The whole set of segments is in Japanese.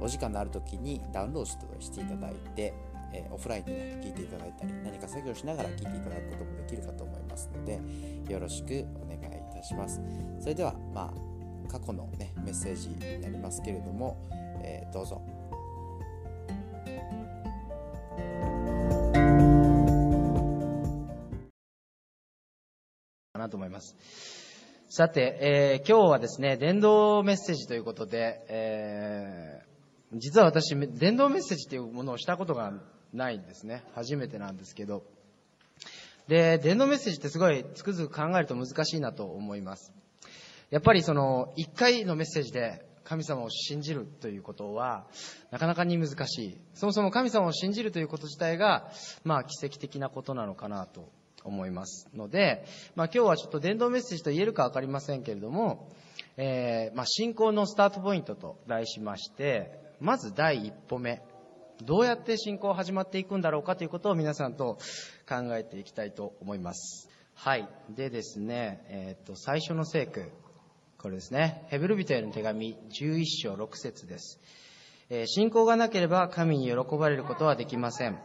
お時間のある時にダウンロードしていただいて、えー、オフラインでね、聞いていただいたり、何か作業しながら聞いていただくこともできるかと思いますので、よろしくお願いいたします。それでは、まあ、過去のね、メッセージになりますけれども、えー、どうぞ。かなと思います。さて、えー、今日はですね、伝道メッセージということで、えー実は私、電動メッセージというものをしたことがないんですね。初めてなんですけど。で、電動メッセージってすごいつくづく考えると難しいなと思います。やっぱりその、一回のメッセージで神様を信じるということは、なかなかに難しい。そもそも神様を信じるということ自体が、まあ奇跡的なことなのかなと思いますので、まあ今日はちょっと伝道メッセージと言えるかわかりませんけれども、えー、まあ信仰のスタートポイントと題しまして、まず第一歩目、どうやって信仰始まっていくんだろうかということを皆さんと考えていきたいと思います。はい。でですね、えっ、ー、と、最初の聖句、これですね、ヘブル人への手紙11章6節です。えー、信仰がなければ神に喜ばれることはできません。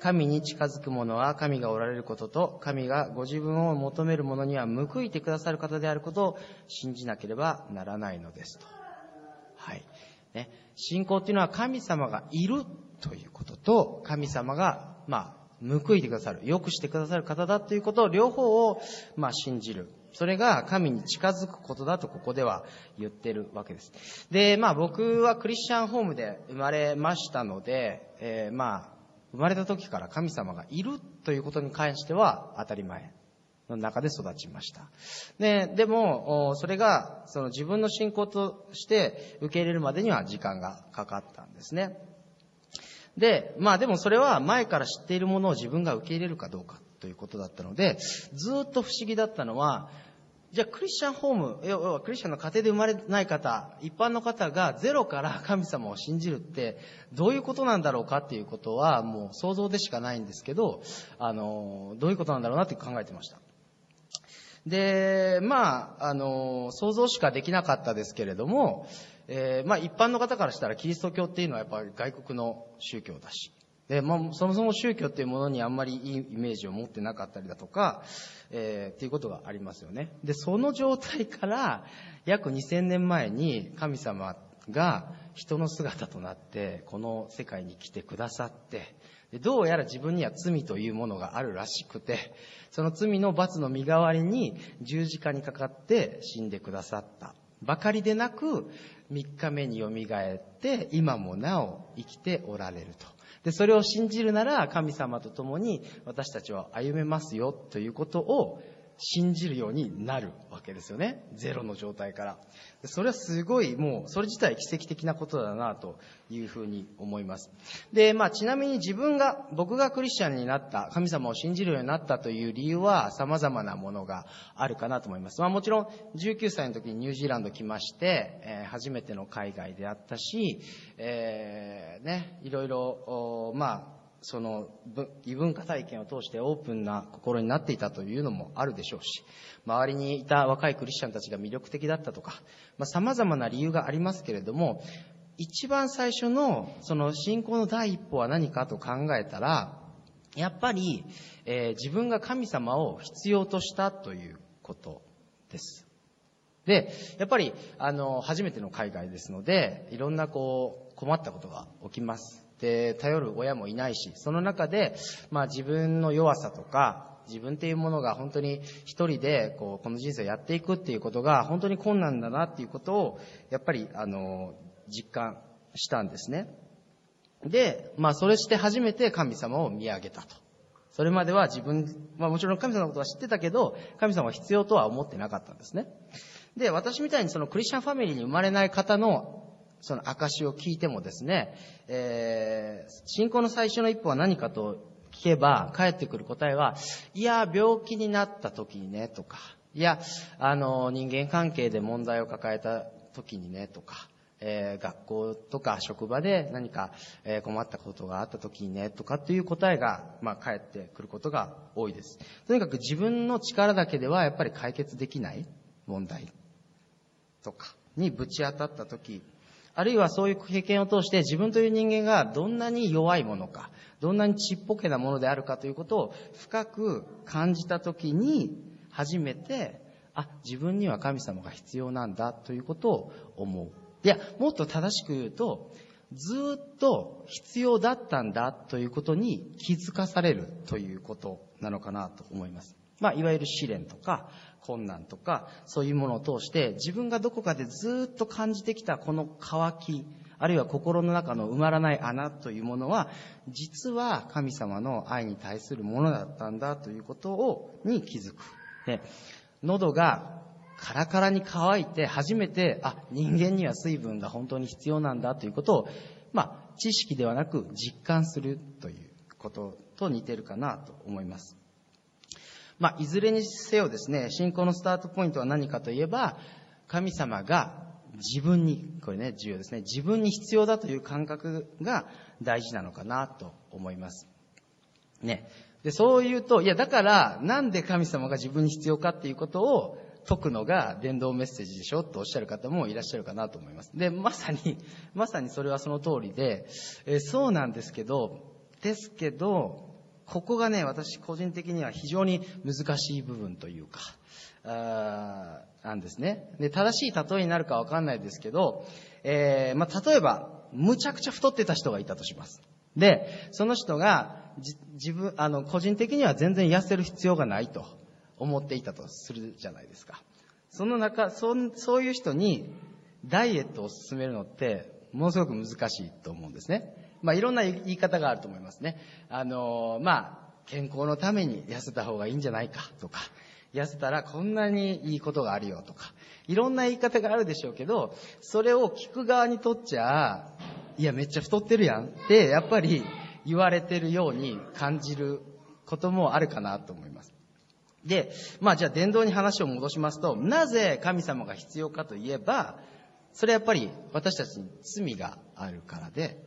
神に近づく者は神がおられることと、神がご自分を求める者には報いてくださる方であることを信じなければならないのですと。はい。ね、信仰っていうのは神様がいるということと、神様が、まあ、報いてくださる、良くしてくださる方だということを両方を、まあ、信じる。それが神に近づくことだとここでは言ってるわけです。で、まあ僕はクリスチャンホームで生まれましたので、えー、まあ、生まれた時から神様がいるということに関しては当たり前の中で育ちました。で、でも、それが、その自分の信仰として受け入れるまでには時間がかかったんですね。で、まあでもそれは前から知っているものを自分が受け入れるかどうかということだったので、ずっと不思議だったのは、じゃあクリスチャンホーム、要はクリスチャンの家庭で生まれない方、一般の方がゼロから 神様を信じるってどういうことなんだろうかっていうことはもう想像でしかないんですけど、あの、どういうことなんだろうなって考えてました。で、まあ、あの、想像しかできなかったですけれども、えー、まあ一般の方からしたらキリスト教っていうのはやっぱり外国の宗教だし、で、まあ、そもそも宗教っていうものにあんまりいいイメージを持ってなかったりだとか、えー、っていうことがありますよね。で、その状態から約2000年前に神様が人の姿となってこの世界に来てくださって、どうやら自分には罪というものがあるらしくて、その罪の罰の身代わりに十字架にかかって死んでくださったばかりでなく、3日目によみがえって、今もなお生きておられると。で、それを信じるなら神様と共に私たちは歩めますよということを信じるようになるわけですよね。ゼロの状態から。それはすごい、もう、それ自体奇跡的なことだな、というふうに思います。で、まあ、ちなみに自分が、僕がクリスチャンになった、神様を信じるようになったという理由は、様々なものがあるかなと思います。まあ、もちろん、19歳の時にニュージーランド来まして、えー、初めての海外であったし、えー、ね、いろいろ、まあ、その異文化体験を通してオープンな心になっていたというのもあるでしょうし、周りにいた若いクリスチャンたちが魅力的だったとか、まあ、様々な理由がありますけれども、一番最初のその信仰の第一歩は何かと考えたら、やっぱり、えー、自分が神様を必要としたということです。で、やっぱり、あの、初めての海外ですので、いろんなこう、困ったことが起きます。で、頼る親もいないし、その中で、まあ自分の弱さとか、自分っていうものが本当に一人で、こう、この人生をやっていくっていうことが本当に困難だなっていうことを、やっぱり、あの、実感したんですね。で、まあそれして初めて神様を見上げたと。それまでは自分、まあもちろん神様のことは知ってたけど、神様は必要とは思ってなかったんですね。で、私みたいにそのクリスチャンファミリーに生まれない方のその証を聞いてもですね、えー、信仰の最初の一歩は何かと聞けば、返ってくる答えは、いや、病気になった時にね、とか、いや、あの、人間関係で問題を抱えた時にね、とか、えー、学校とか職場で何か、えー、困ったことがあった時にね、とかっていう答えが、まあ、返ってくることが多いです。とにかく自分の力だけではやっぱり解決できない問題とかにぶち当たった時、あるいはそういう経験を通して自分という人間がどんなに弱いものか、どんなにちっぽけなものであるかということを深く感じた時に初めて、あ、自分には神様が必要なんだということを思う。いや、もっと正しく言うと、ずっと必要だったんだということに気づかされるということなのかなと思います。まあ、いわゆる試練とか困難とかそういうものを通して自分がどこかでずっと感じてきたこの渇きあるいは心の中の埋まらない穴というものは実は神様の愛に対するものだったんだということをに気づく。で喉がカラカラに乾いて初めて、あ、人間には水分が本当に必要なんだということを、まあ、知識ではなく実感するということと似てるかなと思います。まあ、いずれにせよですね、信仰のスタートポイントは何かといえば、神様が自分に、これね、重要ですね、自分に必要だという感覚が大事なのかなと思います。ね。で、そう言うと、いや、だから、なんで神様が自分に必要かっていうことを解くのが伝道メッセージでしょとおっしゃる方もいらっしゃるかなと思います。で、まさに、まさにそれはその通りで、えそうなんですけど、ですけど、ここがね、私個人的には非常に難しい部分というか、あなんですね。で、正しい例えになるかわかんないですけど、えー、まあ、例えば、むちゃくちゃ太ってた人がいたとします。で、その人が、自分、あの、個人的には全然痩せる必要がないと。思っていたとするじゃないですか。その中、そそういう人にダイエットを進めるのって、ものすごく難しいと思うんですね。まあ、いろんな言い方があると思いますね。あの、まあ、健康のために痩せた方がいいんじゃないかとか、痩せたらこんなにいいことがあるよとか、いろんな言い方があるでしょうけど、それを聞く側にとっちゃ、いや、めっちゃ太ってるやんって、やっぱり言われてるように感じることもあるかなと思います。で、まあじゃあ伝道に話を戻しますと、なぜ神様が必要かといえば、それはやっぱり私たちに罪があるからで、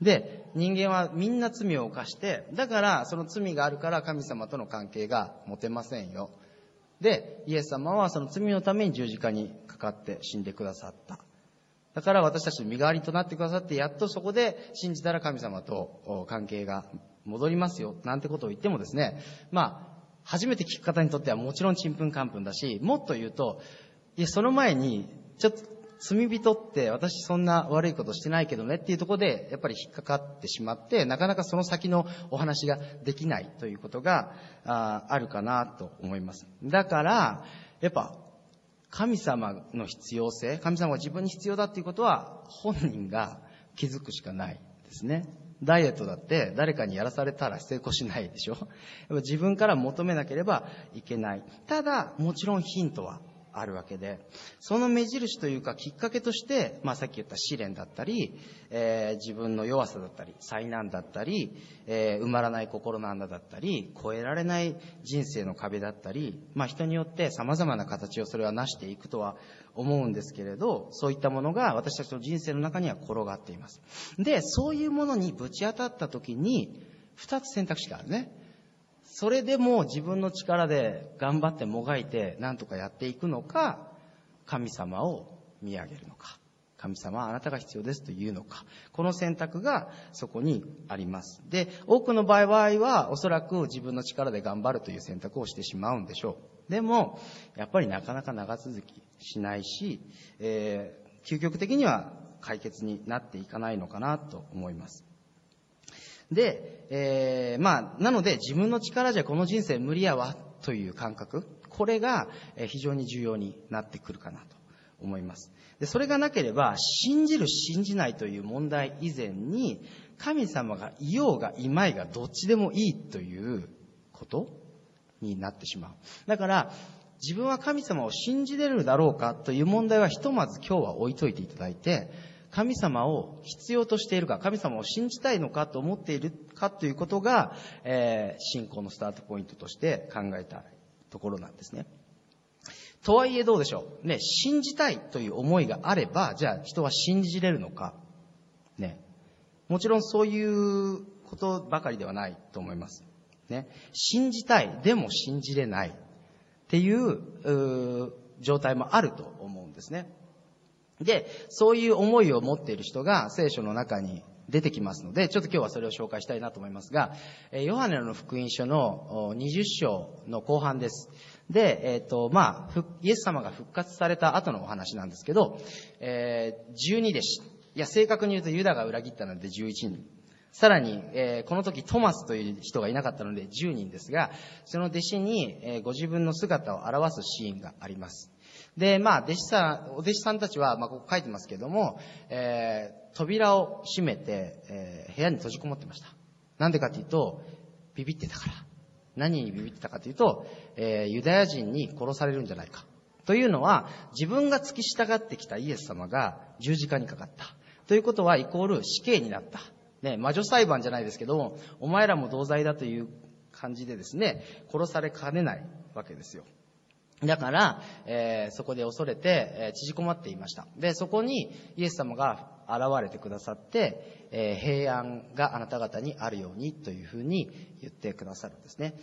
で、人間はみんな罪を犯して、だからその罪があるから神様との関係が持てませんよ。で、イエス様はその罪のために十字架にかかって死んでくださった。だから私たちの身代わりとなってくださって、やっとそこで信じたら神様と関係が戻りますよ、なんてことを言ってもですね、まあ、初めて聞く方にとってはもちろんちんぷんかんぷんだし、もっと言うと、いや、その前に、ちょっと罪人って私そんな悪いことしてないけどねっていうところでやっぱり引っかかってしまって、なかなかその先のお話ができないということがああるかなと思います。だから、やっぱ神様の必要性、神様が自分に必要だっていうことは本人が気づくしかないですね。ダイエットだって誰かにやらされたら成功しないでしょ自分から求めなければいけない。ただ、もちろんヒントはあるわけで、その目印というかきっかけとして、まあさっき言った試練だったり、えー、自分の弱さだったり、災難だったり、えー、埋まらない心の穴だったり、越えられない人生の壁だったり、まあ人によって様々な形をそれは成していくとは思うんですけれど、そういったものが私たちの人生の中には転がっています。で、そういうものにぶち当たった時に、二つ選択肢があるね。それでも自分の力で頑張ってもがいて何とかやっていくのか、神様を見上げるのか。神様はあなたが必要ですというのか。この選択がそこにあります。で、多くの場合はおそらく自分の力で頑張るという選択をしてしまうんでしょう。でも、やっぱりなかなか長続きしないし、えー、究極的には解決になっていかないのかなと思います。で、えー、まあ、なので自分の力じゃこの人生無理やわという感覚、これが非常に重要になってくるかなと思います。で、それがなければ、信じる信じないという問題以前に、神様がいようがいまいがどっちでもいいということになってしまう。だから、自分は神様を信じれるだろうかという問題はひとまず今日は置いといていただいて、神様を必要としているか、神様を信じたいのかと思っているかということが、えー、信仰のスタートポイントとして考えたところなんですね。とはいえどうでしょう。ね、信じたいという思いがあれば、じゃあ人は信じれるのか。ね。もちろんそういうことばかりではないと思います。ね。信じたい、でも信じれないっていう、う状態もあると思うんですね。で、そういう思いを持っている人が聖書の中に出てきますので、ちょっと今日はそれを紹介したいなと思いますがえ、ヨハネの福音書の20章の後半です。で、えっ、ー、と、まあ、イエス様が復活された後のお話なんですけど、えー、12弟子。いや、正確に言うとユダが裏切ったので11人。さらに、えー、この時トマスという人がいなかったので10人ですが、その弟子に、えー、ご自分の姿を表すシーンがあります。で、まあ、弟子さん、お弟子さんたちは、まあ、ここ書いてますけども、えー、扉を閉めて、えー、部屋に閉じこもってました。なんでかっていうと、ビビってたから。何にビビってたかというと、えー、ユダヤ人に殺されるんじゃないか。というのは、自分が付き従ってきたイエス様が十字架にかかった。ということは、イコール死刑になった。ね、魔女裁判じゃないですけども、お前らも同罪だという感じでですね、殺されかねないわけですよ。だから、えー、そこで恐れて、えー、縮こまっていました。で、そこにイエス様が現れてくださって、えー、平安があなた方にあるようにというふうに言ってくださるんですね。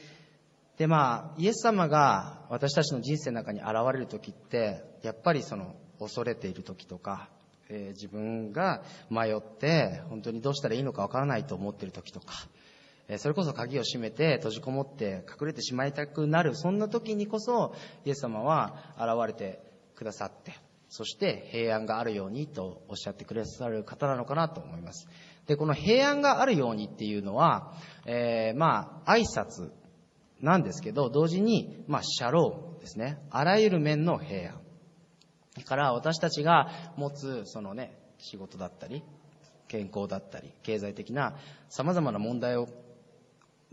で、まあ、イエス様が私たちの人生の中に現れる時って、やっぱりその、恐れている時とか、え自分が迷って、本当にどうしたらいいのかわからないと思っている時とか、それこそ鍵を閉めて閉じこもって隠れてしまいたくなる、そんな時にこそ、イエス様は現れてくださって、そして平安があるようにとおっしゃってくださる方なのかなと思います。で、この平安があるようにっていうのは、えー、まあ、挨拶なんですけど、同時に、まあ、シャローですね。あらゆる面の平安。だから私たちが持つ、そのね、仕事だったり、健康だったり、経済的な様々な問題を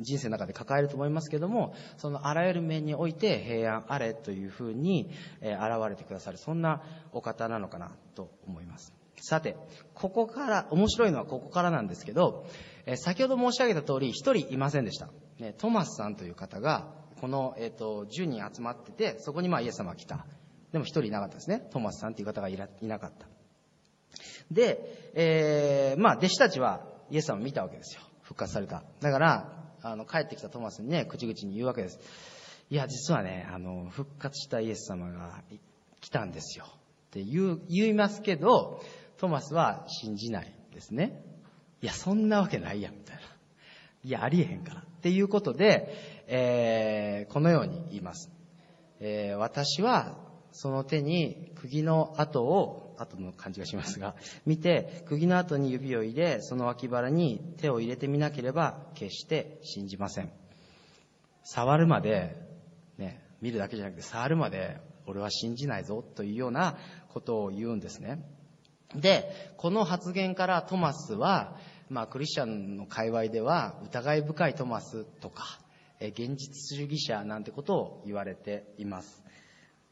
人生の中で抱えると思いますけども、そのあらゆる面において平安あれというふうに、え現れてくださる、そんなお方なのかなと思います。さて、ここから、面白いのはここからなんですけど、え先ほど申し上げた通り、一人いませんでした。ね、トマスさんという方が、この、えっ、ー、と、10人集まってて、そこにまあイエス様が来た。でも一人いなかったですね。トマスさんという方がいなかった。で、えー、まあ弟子たちはイエス様を見たわけですよ。復活された。だから、あの、帰ってきたトマスにね、口々に言うわけです。いや、実はね、あの、復活したイエス様が来たんですよ。って言う、言いますけど、トマスは信じないですね。いや、そんなわけないや、みたいな。いや、ありえへんから。っていうことで、えー、このように言います。えー、私は、その手に釘の跡を後の感じがしますが、見て、釘の後に指を入れ、その脇腹に手を入れてみなければ、決して信じません。触るまで、ね、見るだけじゃなくて、触るまで、俺は信じないぞ、というようなことを言うんですね。で、この発言からトマスは、まあ、クリスチャンの界隈では、疑い深いトマスとか、現実主義者なんてことを言われています。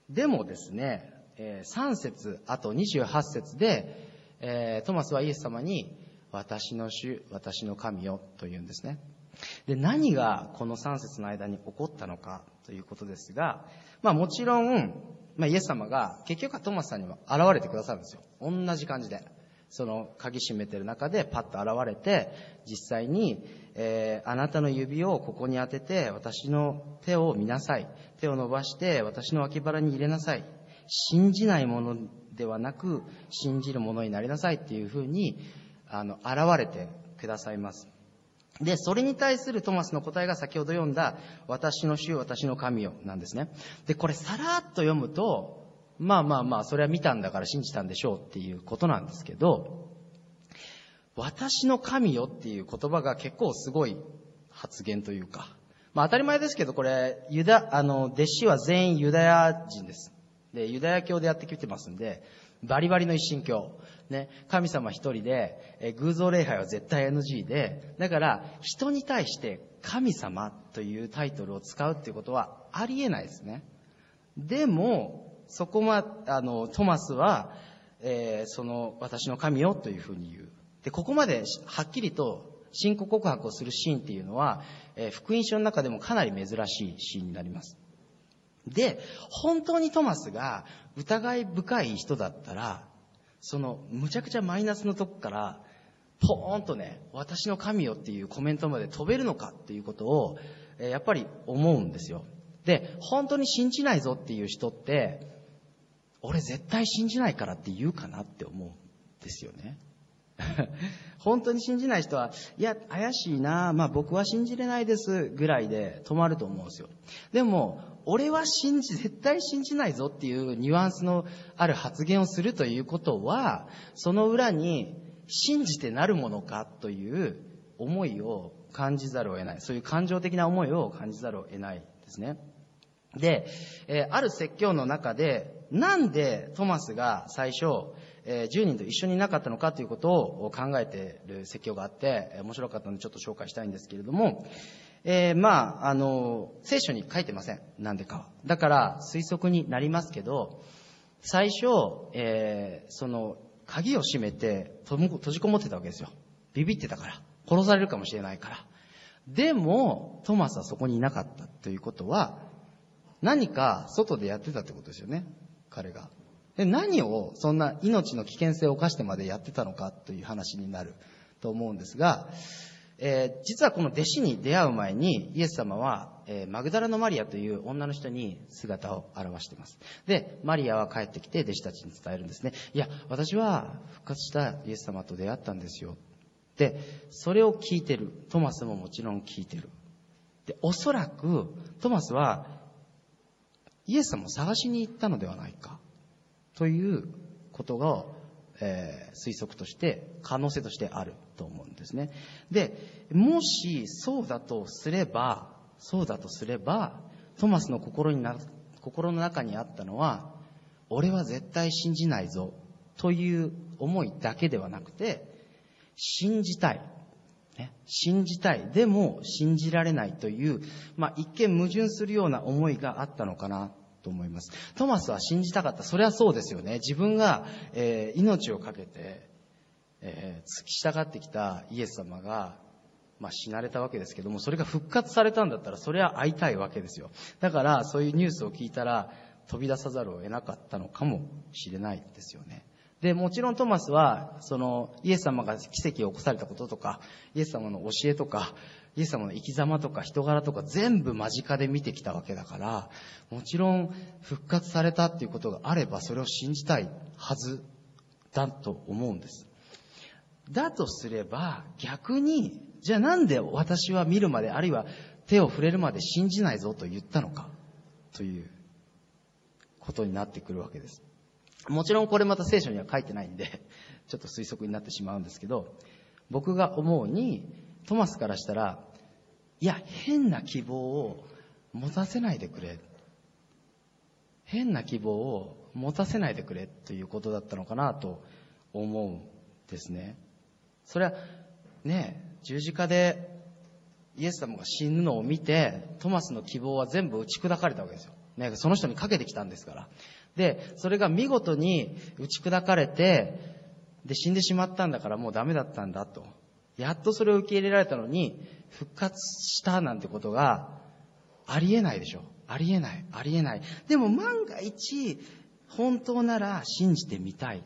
でもですね、え3節あと28節で、えトマスはイエス様に、私の主、私の神よと言うんですね。で、何がこの3節の間に起こったのかということですが、まあもちろん、まあイエス様が結局はトマスさんには現れてくださるんですよ。同じ感じで。その鍵閉めてる中でパッと現れて、実際に、えー、あなたの指をここに当てて、私の手を見なさい。手を伸ばして、私の脇腹に入れなさい。信じないものではなく、信じるものになりなさいっていうふうに、あの、現れてくださいます。で、それに対するトマスの答えが先ほど読んだ、私の主、私の神よ、なんですね。で、これさらっと読むと、まあまあまあ、それは見たんだから信じたんでしょうっていうことなんですけど、私の神よっていう言葉が結構すごい発言というか、まあ当たり前ですけど、これ、ユダ、あの、弟子は全員ユダヤ人です。で、ユダヤ教でやってきてますんで、バリバリの一神教。ね、神様一人で、え偶像礼拝は絶対 NG で、だから人に対して神様というタイトルを使うっていうことはありえないですね。でも、そこま、あの、トマスは、えーその私の神よというふうに言う。で、ここまではっきりと信仰告白をするシーンっていうのは、えー福音書の中でもかなり珍しいシーンになります。で、本当にトマスが疑い深い人だったら、そのむちゃくちゃマイナスのとこから、ポーンとね、私の神よっていうコメントまで飛べるのかっていうことを、えやっぱり思うんですよ。で、本当に信じないぞっていう人って、俺絶対信じないからって言うかなって思うんですよね。本当に信じない人は、いや、怪しいな、まあ僕は信じれないですぐらいで止まると思うんですよ。でも、俺は信じ、絶対信じないぞっていうニュアンスのある発言をするということは、その裏に信じてなるものかという思いを感じざるを得ない。そういう感情的な思いを感じざるを得ないですね。で、えーある説教の中で、なんでトマスが最初、えー10人と一緒になかったのかということを考えている説教があって、面白かったのでちょっと紹介したいんですけれども、えーまあ、あの、聖書に書いてません。なんでかは。だから推測になりますけど、最初、えーその、鍵を閉めて閉じこもってたわけですよ。ビビってたから。殺されるかもしれないから。でも、トマスはそこにいなかったということは、何か外でやってたってことですよね。彼が。で何をそんな命の危険性を冒してまでやってたのかという話になると思うんですが、えー実はこの弟子に出会う前にイエス様は、えーマグダラのマリアという女の人に姿を現しています。で、マリアは帰ってきて弟子たちに伝えるんですね。いや、私は復活したイエス様と出会ったんですよ。で、それを聞いてる。トマスももちろん聞いてる。で、おそらくトマスはイエス様を探しに行ったのではないかということが、えー推測として可能性としてあると思うんですねでもしそうだとすればそうだとすればトマスの心にな心の中にあったのは俺は絶対信じないぞという思いだけではなくて信じたいね、信じたい。でも信じられないという、まあ、一見矛盾するような思いがあったのかなと思います。トマスは信じたかった。それはそうですよね。自分が、えー命を懸けて、えー付き従ってきたイエス様が、まあ、死なれたわけですけども、それが復活されたんだったら、それは会いたいわけですよ。だから、そういうニュースを聞いたら、飛び出さざるを得なかったのかもしれないですよね。で、もちろんトマスは、その、イエス様が奇跡を起こされたこととか、イエス様の教えとか、イエス様の生き様とか人柄とか全部間近で見てきたわけだから、もちろん復活されたっていうことがあれば、それを信じたいはずだと思うんです。だとすれば、逆に、じゃあなんで私は見るまで、あるいは手を触れるまで信じないぞと言ったのか、ということになってくるわけです。もちろんこれまた聖書には書いてないんで、ちょっと推測になってしまうんですけど、僕が思うに、トマスからしたら、いや、変な希望を持たせないでくれ。変な希望を持たせないでくれということだったのかなと思うんですね。それは、ね、十字架でイエス様が死ぬのを見て、トマスの希望は全部打ち砕かれたわけですよ。ね、その人にかけてきたんですから。で、それが見事に打ち砕かれて、で、死んでしまったんだからもうダメだったんだと。やっとそれを受け入れられたのに、復活したなんてことがありえないでしょ。ありえない。ありえない。でも万が一、本当なら信じてみたい。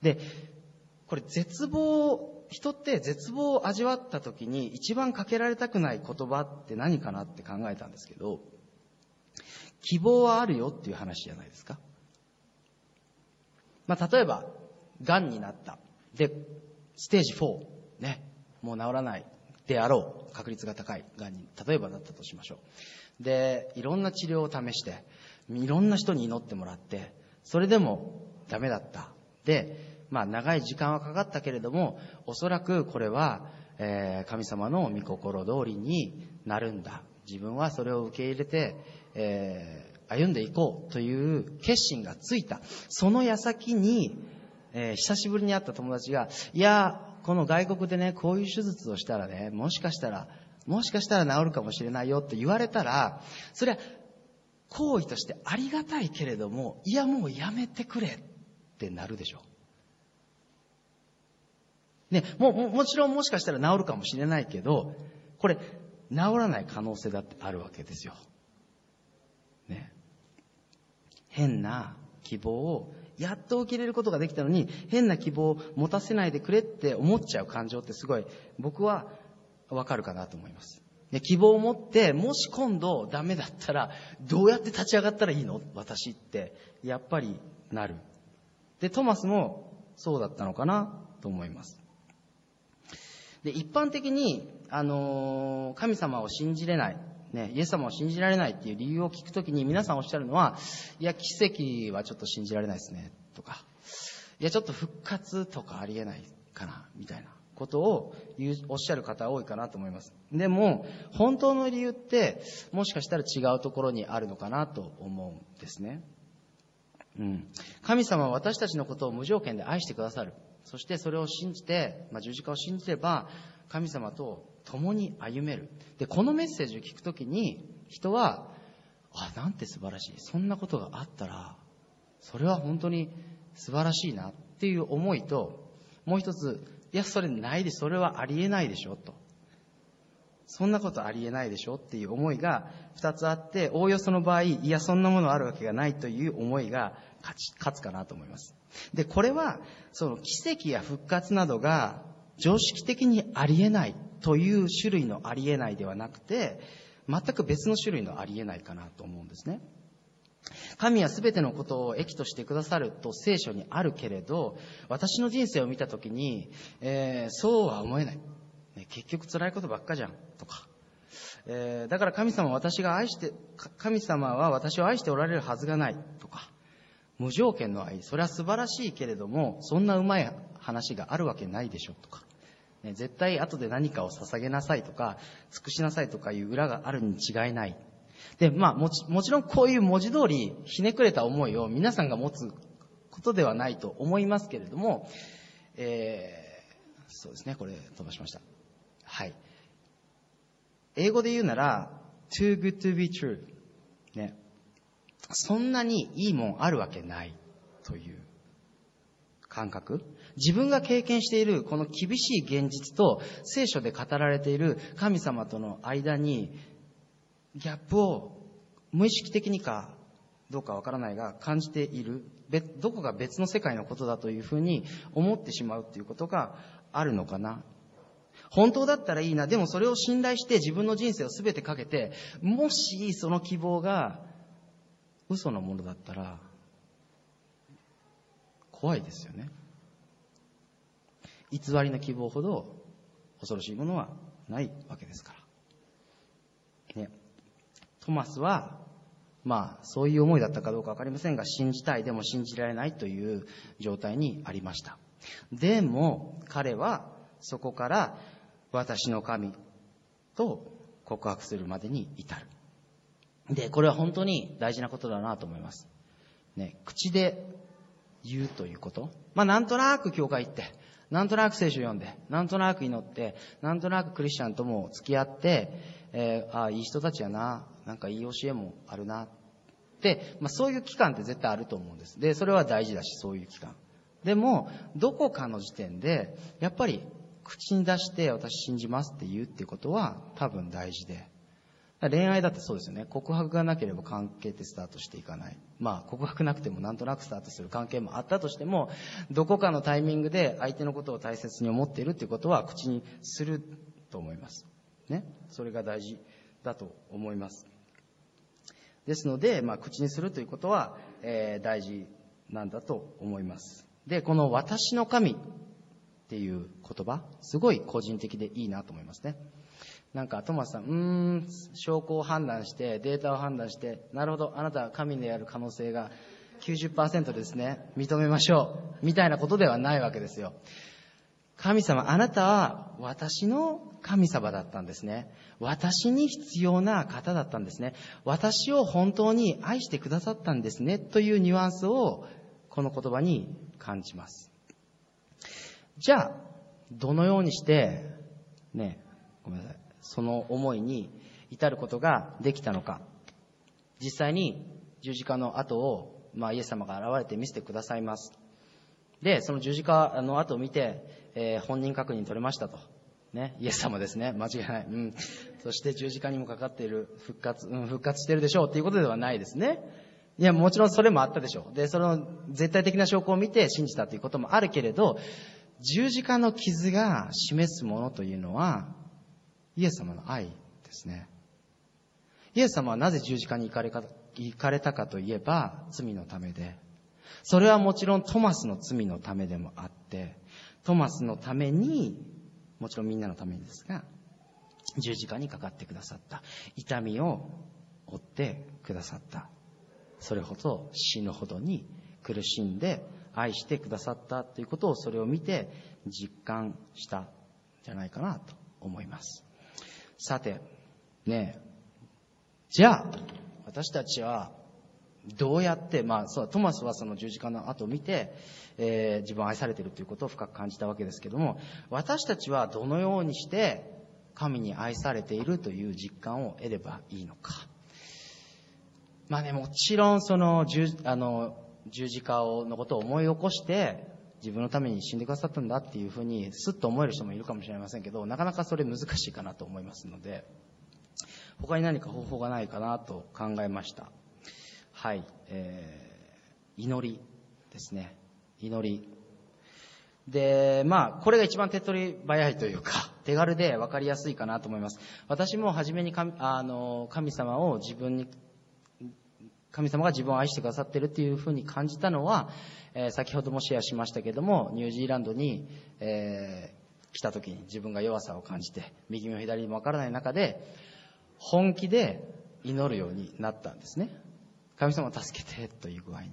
で、これ絶望、人って絶望を味わった時に一番かけられたくない言葉って何かなって考えたんですけど、希望はあるよっていう話じゃないですか。まあ、例えば、癌になった。で、ステージ4、ね、もう治らないであろう。確率が高い癌に、例えばだったとしましょう。で、いろんな治療を試して、いろんな人に祈ってもらって、それでもダメだった。で、まあ長い時間はかかったけれども、おそらくこれは、えー神様の御心通りになるんだ。自分はそれを受け入れて、えー歩んでいこうという決心がついた。その矢先に、えー久しぶりに会った友達が、いや、この外国でね、こういう手術をしたらね、もしかしたら、もしかしたら治るかもしれないよって言われたら、それは行為としてありがたいけれども、いやもうやめてくれってなるでしょ。ね、も、も、もちろんもしかしたら治るかもしれないけど、これ、治らない可能性だってあるわけですよ。ね。変な希望をやっと受け入れることができたのに、変な希望を持たせないでくれって思っちゃう感情ってすごい、僕はわかるかなと思います。で、希望を持って、もし今度ダメだったら、どうやって立ち上がったらいいの？私って、やっぱりなる。で、トマスもそうだったのかなと思います。で、一般的に、あの、神様を信じれない、ね、イエス様を信じられないっていう理由を聞くときに皆さんおっしゃるのは、いや、奇跡はちょっと信じられないですね、とか、いや、ちょっと復活とかありえないかな、みたいなことを言う、おっしゃる方多いかなと思います。でも、本当の理由って、もしかしたら違うところにあるのかなと思うんですね。うん。神様は私たちのことを無条件で愛してくださる。そしてそれを信じて、まあ、十字架を信じれば、神様と共に歩める。で、このメッセージを聞くときに、人は、あ、なんて素晴らしい。そんなことがあったら、それは本当に素晴らしいなっていう思いと、もう一つ、いや、それないで、それはありえないでしょ、と。そんなことありえないでしょっていう思いが二つあって、おおよその場合、いや、そんなものあるわけがないという思いが勝ち、勝つかなと思います。で、これは、その奇跡や復活などが常識的にありえないという種類のありえないではなくて、全く別の種類のありえないかなと思うんですね。神は全てのことを益としてくださると聖書にあるけれど、私の人生を見たときに、えー、そうは思えない、結局辛いことばっかじゃん、とか。えー、だから神様は私が愛して、神様は私を愛しておられるはずがない、無条件の愛、それは素晴らしいけれども、そんなうまい話があるわけないでしょとか、ね、絶対後で何かを捧げなさいとか、尽くしなさいとかいう裏があるに違いない。で、まあもち、もちろんこういう文字通りひねくれた思いを皆さんが持つことではないと思いますけれども、えー、そうですね、これ飛ばしました。はい。英語で言うなら、too good to be true。そんなにいいもんあるわけないという感覚。自分が経験しているこの厳しい現実と聖書で語られている神様との間にギャップを無意識的にかどうかわからないが感じているどこが別の世界のことだというふうに思ってしまうということがあるのかな。本当だったらいいな。でもそれを信頼して自分の人生を全てかけてもしその希望が嘘のものだったら怖いですよね。偽りの希望ほど恐ろしいものはないわけですから、ね、トマスはまあそういう思いだったかどうか分かりませんが信じたいでも信じられないという状態にありました。でも彼はそこから私の神と告白するまでに至る。で、これは本当に大事なことだなと思います。ね、口で言うということ。まあ、なんとなく教会行って、なんとなく聖書読んで、なんとなく祈って、なんとなくクリスチャンとも付き合って、えー、ああ、いい人たちやな、なんかいい教えもあるな。で、まあ、そういう期間って絶対あると思うんです。で、それは大事だし、そういう期間。でも、どこかの時点で、やっぱり、口に出して私信じますって言うっていうことは多分大事で。恋愛だってそうですよね。告白がなければ関係ってスタートしていかない。まあ、告白なくてもなんとなくスタートする関係もあったとしても、どこかのタイミングで相手のことを大切に思っているっていうことは口にすると思います。ね？それが大事だと思います。ですので、まあ、口にするということは、えー、大事なんだと思います。で、この私の神っていう言葉、すごい個人的でいいなと思いますね。なんかトマスさん、うーん、証拠を判断して、データを判断して、なるほど、あなたは神である可能性が90%ですね、認めましょう、みたいなことではないわけですよ。神様、あなたは私の神様だったんですね。私に必要な方だったんですね。私を本当に愛してくださったんですね。というニュアンスをこの言葉に感じます。じゃあ、どのようにして、ね、ごめんなさい。その思いに至ることができたのか。実際に十字架の後を、まあ、イエス様が現れて見せてくださいます。で、その十字架の後を見て、えー、本人確認取れましたと。ね、イエス様ですね。間違いない。うん。そして十字架にもかかっている復活、うん、復活してるでしょうっていうことではないですね。いや、もちろんそれもあったでしょう。で、その絶対的な証拠を見て信じたということもあるけれど、十字架の傷が示すものというのは、イエス様の愛ですね。イエス様はなぜ十字架に行かれか行かれたかといえば、罪のためで、それはもちろんトマスの罪のためでもあって、トマスのために、もちろんみんなのためにですが、十字架にかかってくださった。痛みを負ってくださった。それほど死ぬほどに苦しんで愛してくださったということをそれを見て実感したんじゃないかなと思います。さて、ねじゃあ、私たちはどうやって、まあ、そうトマスはその十字架の後を見て、えー、自分を愛されているということを深く感じたわけですけども私たちはどのようにして神に愛されているという実感を得ればいいのか。まあね、もちろんその十あの十字架のことを思い起こして自分のために死んでくださったんだっていうふうにスッと思える人もいるかもしれませんけどなかなかそれ難しいかなと思いますので他に何か方法がないかなと考えました。はい、えー、祈りですね。祈り。で、まあ、これが一番手っ取り早いというか、手軽で分かりやすいかなと思います。私も初めに神あの神様を自分に、神様が自分を愛してくださってるっていうふうに感じたのは、えー、先ほどもシェアしましたけども、ニュージーランドに、えー、来た時に自分が弱さを感じて、右も左も分からない中で、本気で祈るようになったんですね。神様を助けてという具合に。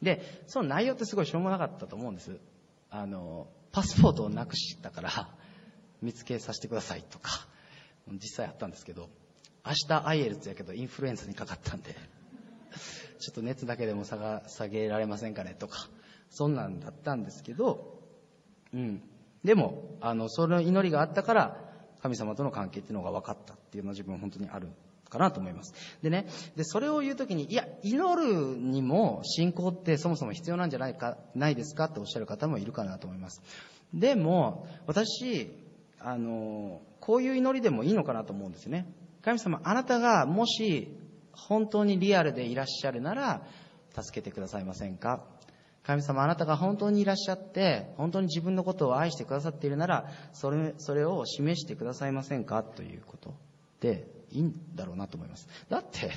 で、その内容ってすごいしょうもなかったと思うんです。あの、パスポートをなくしたから見つけさせてくださいとか、実際あったんですけど、明日アイエルツやけどインフルエンザにかかったんで、ちょっと熱だけでも下が下げられませんかねとか、そんなんだったんですけど、うん。でも、あの、その祈りがあったから、神様との関係っていうのが分かったっていうのは自分は本当にあるかなと思います。でね、で、それを言うときに、いや、祈るにも信仰ってそもそも必要なんじゃないか、ないですかっておっしゃる方もいるかなと思います。でも、私、あの、こういう祈りでもいいのかなと思うんですよね。神様、あなたがもし本当にリアルでいらっしゃるなら、助けてくださいませんか？神様、あなたが本当にいらっしゃって、本当に自分のことを愛してくださっているなら、それ、それを示してくださいませんか？ということで、いいんだろうなと思います。だって、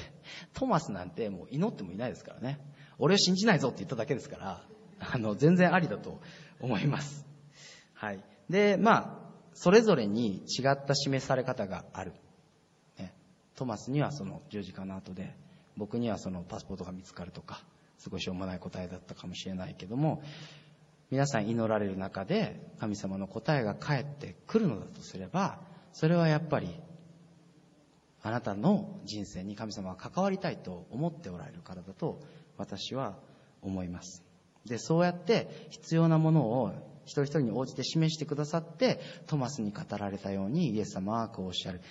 トマスなんてもう祈ってもいないですからね。俺を信じないぞって言っただけですから、あの、全然ありだと思います。はい。で、まあ、それぞれに違った示され方がある。トマスにはその十字架の後で、僕にはそのパスポートが見つかるとか、すごいしょうもない答えだったかもしれないけども、皆さん祈られる中で神様の答えが返ってくるのだとすれば、それはやっぱりあなたの人生に神様は関わりたいと思っておられるからだと私は思います。で、そうやって必要なものを一人一人に応じて示してくださって、トマスに語られたようにイエス様はこうおっしゃる。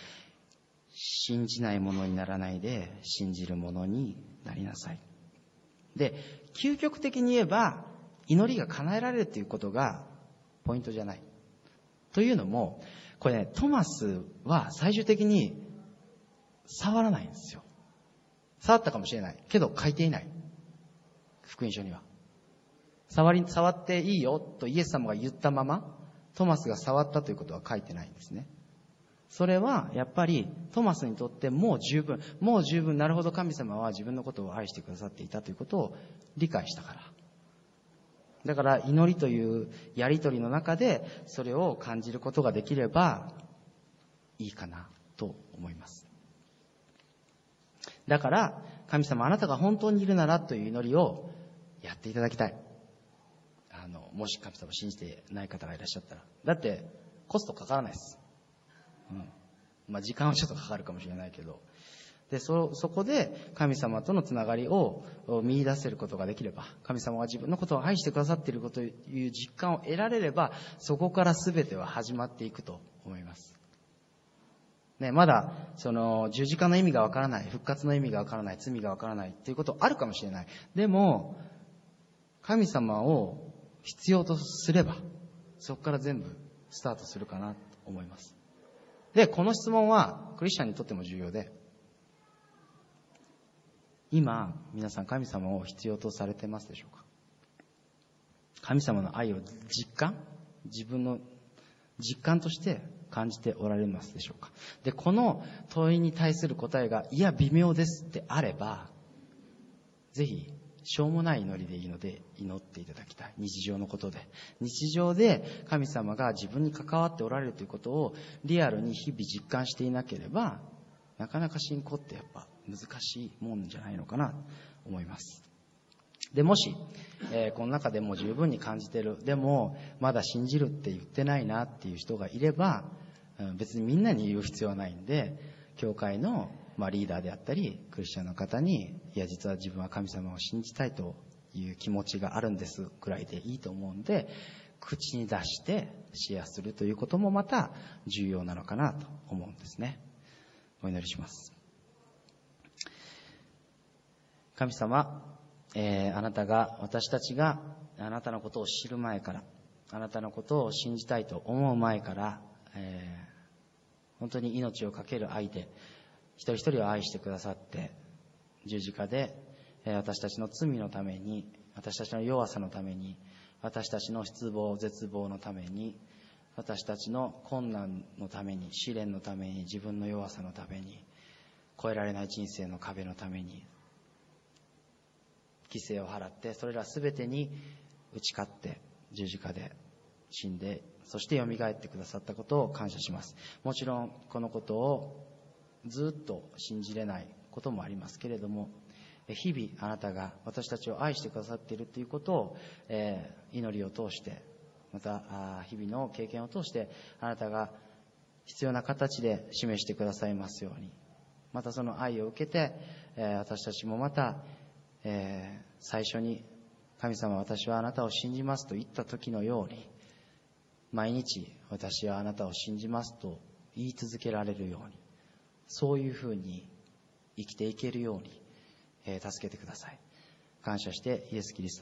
信じないものにならないで信じるものになりなさい。で、究極的に言えば祈りが叶えられるということがポイントじゃない。というのも、これね、トマスは最終的に触らないんですよ。触ったかもしれない。けど書いていない。福音書には。触り、触っていいよとイエス様が言ったまま、トマスが触ったということは書いてないんですね。それは、やっぱり、トマスにとってもう十分、もう十分、なるほど神様は自分のことを愛してくださっていたということを理解したから。だから、祈りというやりとりの中で、それを感じることができれば、いいかな、と思います。だから、神様あなたが本当にいるならという祈りをやっていただきたい。あの、もし神様を信じてない方がいらっしゃったら。だって、コストかからないです。うん。まあ、時間はちょっとかかるかもしれないけど。で、そ、そこで神様とのつながりを見出せることができれば、神様が自分のことを愛してくださっていることという実感を得られれば、そこから全ては始まっていくと思います。ね、まだ、その、十字架の意味がわからない、復活の意味がわからない、罪がわからないっていうことあるかもしれない。でも、神様を必要とすれば、そこから全部スタートするかなと思います。で、この質問はクリスチャンにとっても重要で、今、皆さん神様を必要とされてますでしょうか？神様の愛を実感？自分の実感として感じておられますでしょうか？で、この問いに対する答えが、いや、微妙ですってあれば、ぜひ、しょうもない祈りでいいので祈っていただきたい。日常のことで。日常で神様が自分に関わっておられるということをリアルに日々実感していなければ、なかなか信仰ってやっぱ難しいもんじゃないのかなと思います。で、もし、えー、この中でも十分に感じてる、でも、まだ信じるって言ってないなっていう人がいれば、うん、別にみんなに言う必要はないんで、教会の、まあ、リーダーであったり、クリスチャンの方に、いや、実は自分は神様を信じたいという気持ちがあるんですくらいでいいと思うんで、口に出してシェアするということもまた重要なのかなと思うんですね。お祈りします。神様、えー、あなたが、私たちがあなたのことを知る前から、あなたのことを信じたいと思う前から、えー、本当に命を懸ける愛で、一人一人を愛してくださって、十字架で、私たちの罪のために、私たちの弱さのために、私たちの失望、絶望のために、私たちの困難のために、試練のために、自分の弱さのために、越えられない人生の壁のために、犠牲を払ってそれら全てに打ち勝って十字架で死んでそして蘇ってくださったことを感謝します。もちろんこのことをずっと信じれないこともありますけれども日々あなたが私たちを愛してくださっているということを、え祈りを通してまた日々の経験を通してあなたが必要な形で示してくださいますように。またその愛を受けて、え私たちもまたえー、最初に神様私はあなたを信じますと言った時のように毎日私はあなたを信じますと言い続けられるように。そういうふうに生きていけるように、えー、助けてください。感謝してイエス・キリスト